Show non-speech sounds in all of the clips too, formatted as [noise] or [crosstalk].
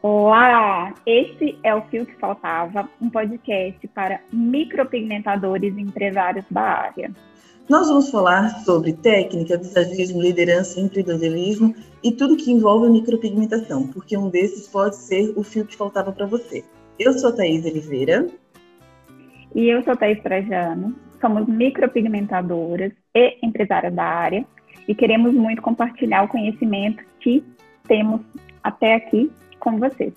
Olá! Esse é o Fio que Faltava, um podcast para micropigmentadores e empresários da área. Nós vamos falar sobre técnica, visagismo, liderança, empreendedorismo e tudo que envolve micropigmentação, porque um desses pode ser o fio que faltava para você. Eu sou a Thaís Oliveira. E eu sou a Thaís Trajano. Somos micropigmentadoras e empresárias da área e queremos muito compartilhar o conhecimento que temos até aqui com vocês.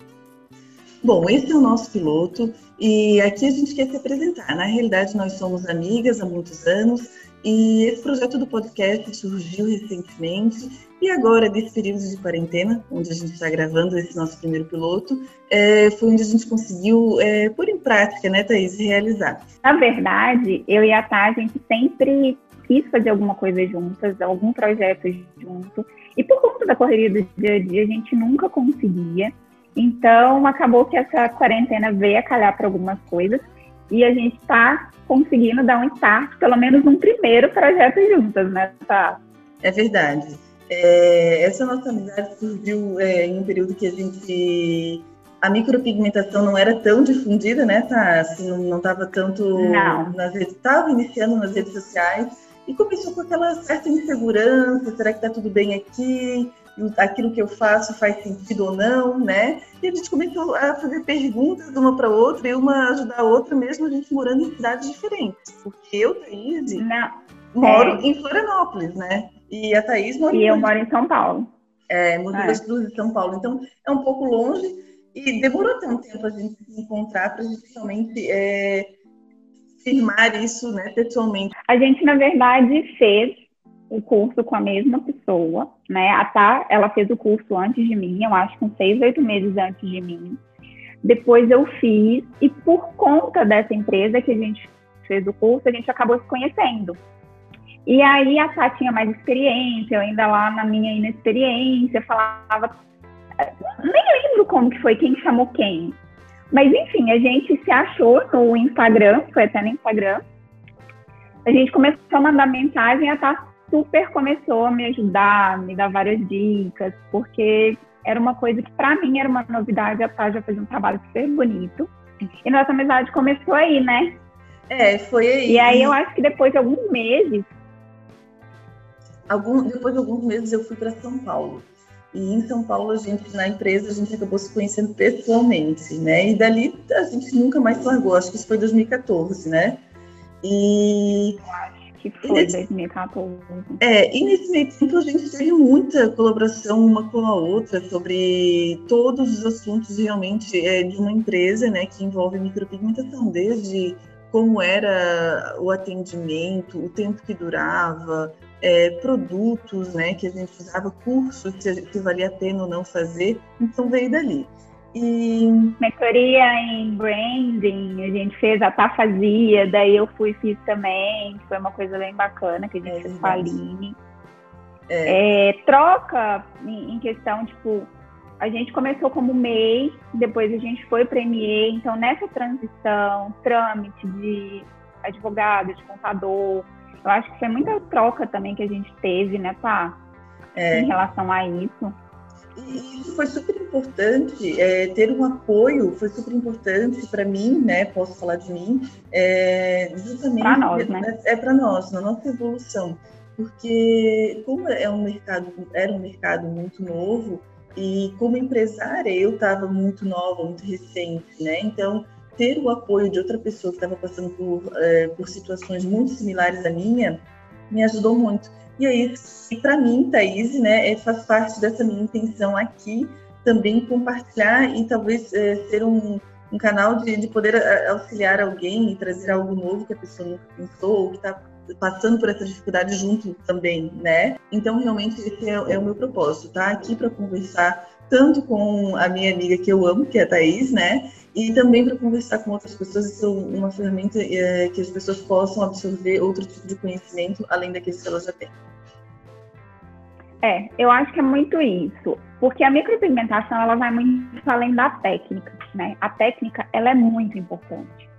Bom, esse é o nosso piloto e aqui a gente quer se apresentar. Na realidade, nós somos amigas há muitos anos e esse projeto do podcast surgiu recentemente e agora, desse período de quarentena, onde a gente está gravando esse nosso primeiro piloto, é, foi onde a gente conseguiu é, pôr em prática, né, Thaís, realizar. Na verdade, eu e a Tá, a gente sempre quis fazer alguma coisa juntas, algum projeto junto, e por conta da correria do dia a dia, a gente nunca conseguia. Então, acabou que essa quarentena veio a calhar para algumas coisas e a gente está conseguindo dar um start, pelo menos um primeiro projeto juntas, né, tá? É verdade. É, essa nossa amizade surgiu é, em um período que a gente a micropigmentação não era tão difundida, né, tá? Assim, não estava tanto não. nas redes, estava iniciando nas redes sociais e começou com aquela certa insegurança, será que está tudo bem aqui? Aquilo que eu faço faz sentido ou não, né? E a gente começou a fazer perguntas uma para outra e uma ajudar a outra, mesmo a gente morando em cidades diferentes. Porque eu, Thaís, moro é. em Florianópolis, né? E a Thaís mora E eu moro em São Paulo. É, Mogi das é. São Paulo. Então, é um pouco longe e demorou tanto tempo a gente se encontrar para a gente realmente é, firmar isso né, pessoalmente? A gente, na verdade, fez o curso com a mesma pessoa, né? A Tá, ela fez o curso antes de mim, eu acho com seis, oito meses antes de mim. Depois eu fiz, e por conta dessa empresa que a gente fez o curso, a gente acabou se conhecendo. E aí a Tá tinha mais experiência, eu ainda lá na minha inexperiência, falava. Nem lembro como que foi, quem chamou quem. Mas enfim, a gente se achou no Instagram, foi até no Instagram. A gente começou a mandar mensagem e a Tá super começou a me ajudar, me dar várias dicas, porque era uma coisa que para mim era uma novidade, a Tá já fez um trabalho super bonito. E nossa amizade começou aí, né? É, foi aí. E aí eu acho que depois de alguns meses. Algum, depois de alguns meses eu fui para São Paulo. E em São Paulo, a gente, na empresa, a gente acabou se conhecendo pessoalmente, né? E dali a gente nunca mais largou, acho que isso foi 2014, né? E. Que foi nesse, 2014. É, e nesse meio tempo a gente teve muita colaboração uma com a outra sobre todos os assuntos realmente é, de uma empresa, né, que envolve micropigmentação, desde como era o atendimento, o tempo que durava, é, produtos, né, que a gente usava, cursos que, que valia a pena ou não fazer, então veio dali. E... Mentoria em branding, a gente fez, a Tá fazia, daí eu fui fiz também, foi uma coisa bem bacana que a gente é, fez com a Aline. É. É, troca em, em, questão, tipo, a gente começou como MEI, depois a gente foi para ME, então nessa transição, trâmite de advogado, de contador, eu acho que foi muita troca também que a gente teve, né, Pá? É. Em relação a isso. E isso foi super importante, é, ter um apoio foi super importante para mim, né? Posso falar de mim, é, justamente para nós, né? É para nós, na nossa evolução, porque como é um mercado, era um mercado muito novo e como empresária eu estava muito nova, muito recente, né? Então ter o apoio de outra pessoa que estava passando por, é, por situações muito similares à minha, me ajudou muito. E aí, para mim, Thaís, né, é, faz parte dessa minha intenção aqui também compartilhar e talvez é, ser um, um canal de, de poder é, auxiliar alguém e trazer algo novo que a pessoa nunca pensou ou que está passando por essa dificuldade junto também, né? Então, realmente, esse é, é o meu propósito, tá? Aqui para conversar tanto com a minha amiga que eu amo, que é a Thaís, né? E também para conversar com outras pessoas e ser uma ferramenta é, que as pessoas possam absorver outro tipo de conhecimento além daqueles que elas já têm. É, eu acho que é muito isso, porque a micropigmentação ela vai muito além da técnica, né? A técnica ela é muito importante.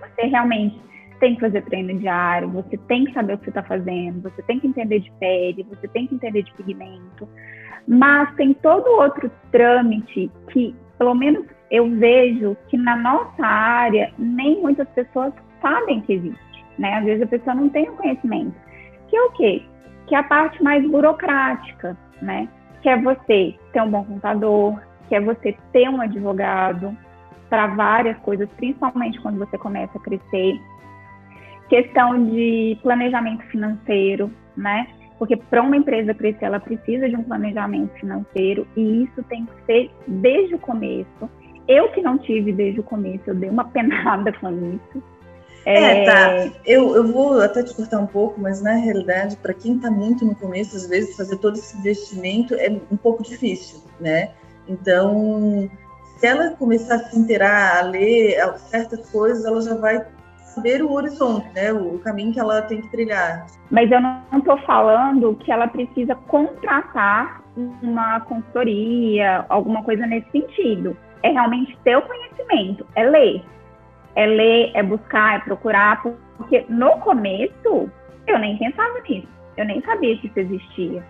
Você realmente tem que fazer treino diário, você tem que saber o que você está fazendo, você tem que entender de pele, você tem que entender de pigmento, mas tem todo outro trâmite que pelo menos eu vejo que na nossa área nem muitas pessoas sabem que existe, né? Às vezes a pessoa não tem o conhecimento. Que é o quê? Que é a parte mais burocrática, né? Que é você ter um bom contador, que é você ter um advogado para várias coisas, principalmente quando você começa a crescer. Questão de planejamento financeiro, né? Porque para uma empresa crescer, ela precisa de um planejamento financeiro e isso tem que ser desde o começo. Eu que não tive desde o começo, eu dei uma [laughs] penada com isso. É, é tá. Eu, eu vou até te cortar um pouco, mas na realidade, para quem está muito no começo, às vezes fazer todo esse investimento é um pouco difícil, né? Então, se ela começar a se inteirar, a ler certas coisas, ela já vai saber o horizonte, né? O caminho que ela tem que trilhar. Mas eu não estou falando que ela precisa contratar uma consultoria, alguma coisa nesse sentido. É realmente ter o conhecimento, é ler. É ler, é buscar, é procurar, porque no começo eu nem pensava nisso. Eu nem sabia que isso existia.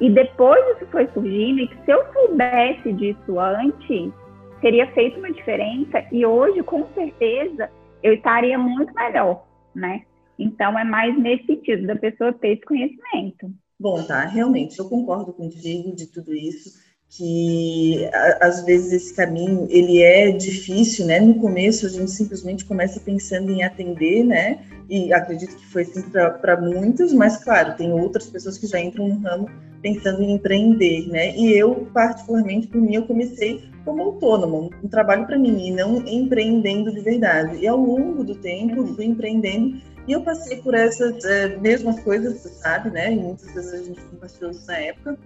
E depois isso foi surgindo, e que se eu soubesse disso antes, teria feito uma diferença. E hoje, com certeza, eu estaria muito melhor, né? Então, é mais nesse sentido, da pessoa ter esse conhecimento. Bom, tá, realmente, eu concordo contigo de tudo isso, que às vezes esse caminho, ele é difícil, né? No começo, a gente simplesmente começa pensando em atender, né? E acredito que foi assim para muitos, mas, claro, tem outras pessoas que já entram no ramo pensando em empreender, né? E eu, particularmente, por mim, eu comecei como autônoma, um trabalho para mim, e não empreendendo de verdade. E ao longo do tempo, fui empreendendo e eu passei por essas é, mesmas coisas, você sabe, né? E muitas vezes a gente compartilhou isso na época.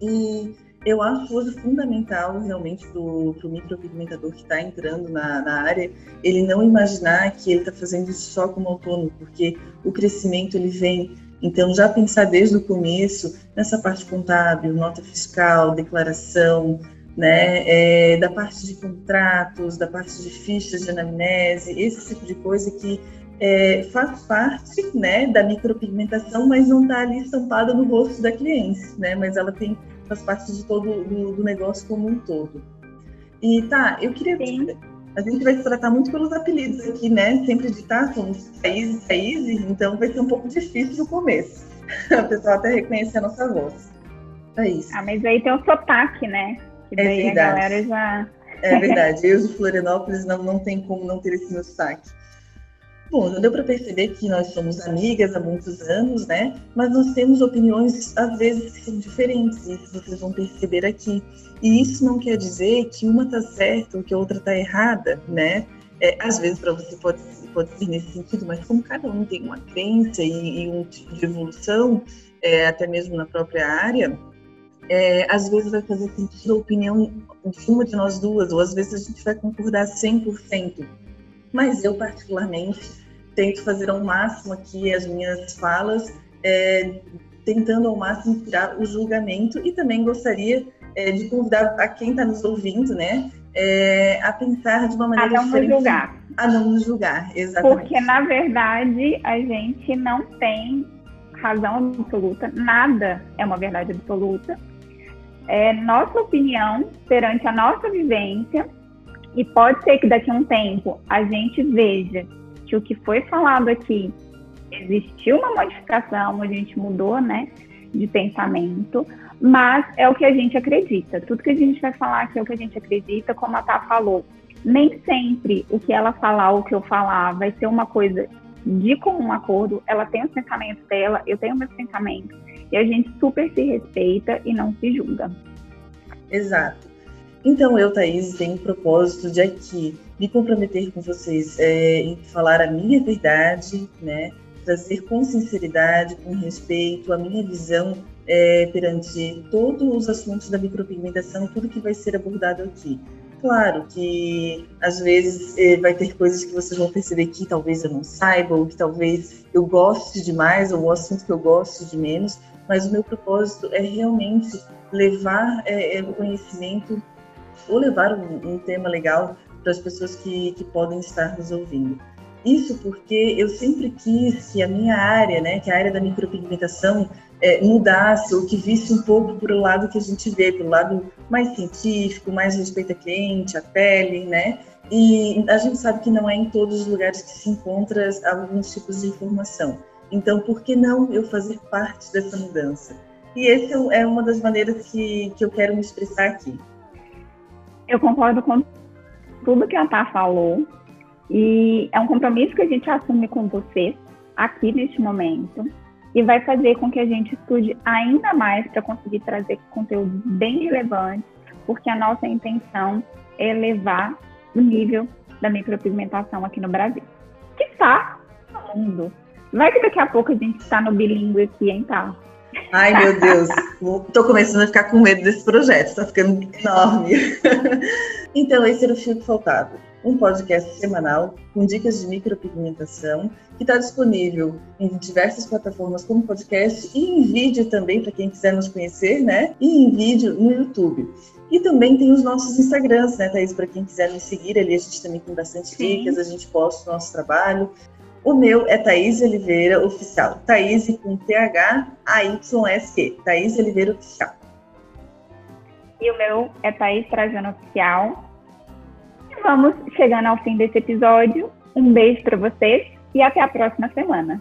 E eu acho hoje fundamental, realmente, para o micropigmentador que está entrando na, na, área, ele não imaginar que ele está fazendo isso só como autônomo, porque o crescimento ele vem. Então, já pensar desde o começo nessa parte contábil, nota fiscal, declaração, né, é, da parte de contratos, da parte de fichas de anamnese, esse tipo de coisa que é, faz parte né, da micropigmentação, mas não está ali estampada no rosto da cliente, né, mas ela tem, faz parte de todo do, do negócio como um todo. E tá, eu queria. Sim. A gente vai se tratar muito pelos apelidos aqui, né? Sempre de tá, somos Thaís e Thaís, então vai ser um pouco difícil no começo. [laughs] O pessoal até reconhecer a nossa voz. É isso. Ah, mas aí tem o sotaque, né? Que é daí é verdade. a galera já. É verdade, eu de Florianópolis não, não tem como não ter esse meu saque. Bom, já deu para perceber que nós somos amigas há muitos anos, né? Mas nós temos opiniões, às vezes, que são diferentes, isso vocês vão perceber aqui. E isso não quer dizer que uma está certa ou que a outra está errada, né? É, às vezes, para você pode, pode ser nesse sentido, mas como cada um tem uma crença e, e um tipo de evolução, é, até mesmo na própria área, é, às vezes vai fazer sentido a opinião de uma de nós duas, ou às vezes a gente vai concordar 100%. Mas eu, particularmente, tento fazer ao máximo aqui as minhas falas, é, tentando ao máximo tirar o julgamento e também gostaria é, de convidar a quem está nos ouvindo, né, é, a pensar de uma maneira a não diferente. Julgar. A não nos julgar, exatamente. Porque, na verdade, a gente não tem razão absoluta, nada é uma verdade absoluta é, nossa opinião perante a nossa vivência e pode ser que daqui a um tempo a gente veja que o que foi falado aqui existiu uma modificação, a gente mudou, né, de pensamento, mas é o que a gente acredita. Tudo que a gente vai falar aqui é o que a gente acredita, como a Tá falou. Nem sempre o que ela falar ou o que eu falar vai ser uma coisa de comum acordo. Ela tem os pensamentos dela, eu tenho meus pensamentos e a gente super se respeita e não se julga. Exato. Então, eu, Thaís, tenho o propósito de aqui me comprometer com vocês é, em falar a minha verdade, né? Trazer com sinceridade, com respeito, a minha visão é, perante todos os assuntos da micropigmentação e tudo que vai ser abordado aqui. Claro que às vezes é, vai ter coisas que vocês vão perceber que talvez eu não saiba, ou que talvez eu goste de mais, ou um assunto que eu goste de menos, mas o meu propósito é realmente levar é, é, o conhecimento ou levar um, um tema legal para as pessoas que, que podem estar nos ouvindo. Isso porque eu sempre quis que a minha área, né, que é a área da micropigmentação, é, mudasse ou que visse um pouco para o lado que a gente vê, para o lado mais científico, mais respeito a cliente, a pele, né? E a gente sabe que não é em todos os lugares que se encontra alguns tipos de informação. Então, por que não eu fazer parte dessa mudança? E essa é uma das maneiras que, que eu quero me expressar aqui. Eu concordo com tudo que a Tá falou. E é um compromisso que a gente assume com você aqui neste momento. E vai fazer com que a gente estude ainda mais para conseguir trazer conteúdos bem relevantes, porque a nossa intenção é elevar o nível da micropigmentação aqui no Brasil. Que está no mundo. Vai que daqui a pouco a gente está no bilíngue aqui, hein, tá? Ai, meu Deus, estou começando a ficar com medo desse projeto, está ficando enorme. [laughs] então, esse era o fio que faltava. Um podcast semanal com dicas de micropigmentação, que está disponível em diversas plataformas como podcast e em vídeo também, para quem quiser nos conhecer, né? E em vídeo no YouTube. E também tem os nossos Instagrams, né, Thaís? Para quem quiser nos seguir ali, a gente também tem bastante dicas, a gente posta o nosso trabalho. O meu é Thaís Oliveira Oficial. Thaís com T-H-A-Y-S-Q. Thaís Oliveira Oficial. E o meu é Thaís Trajano Oficial. E vamos chegando ao fim desse episódio. Um beijo para vocês e até a próxima semana.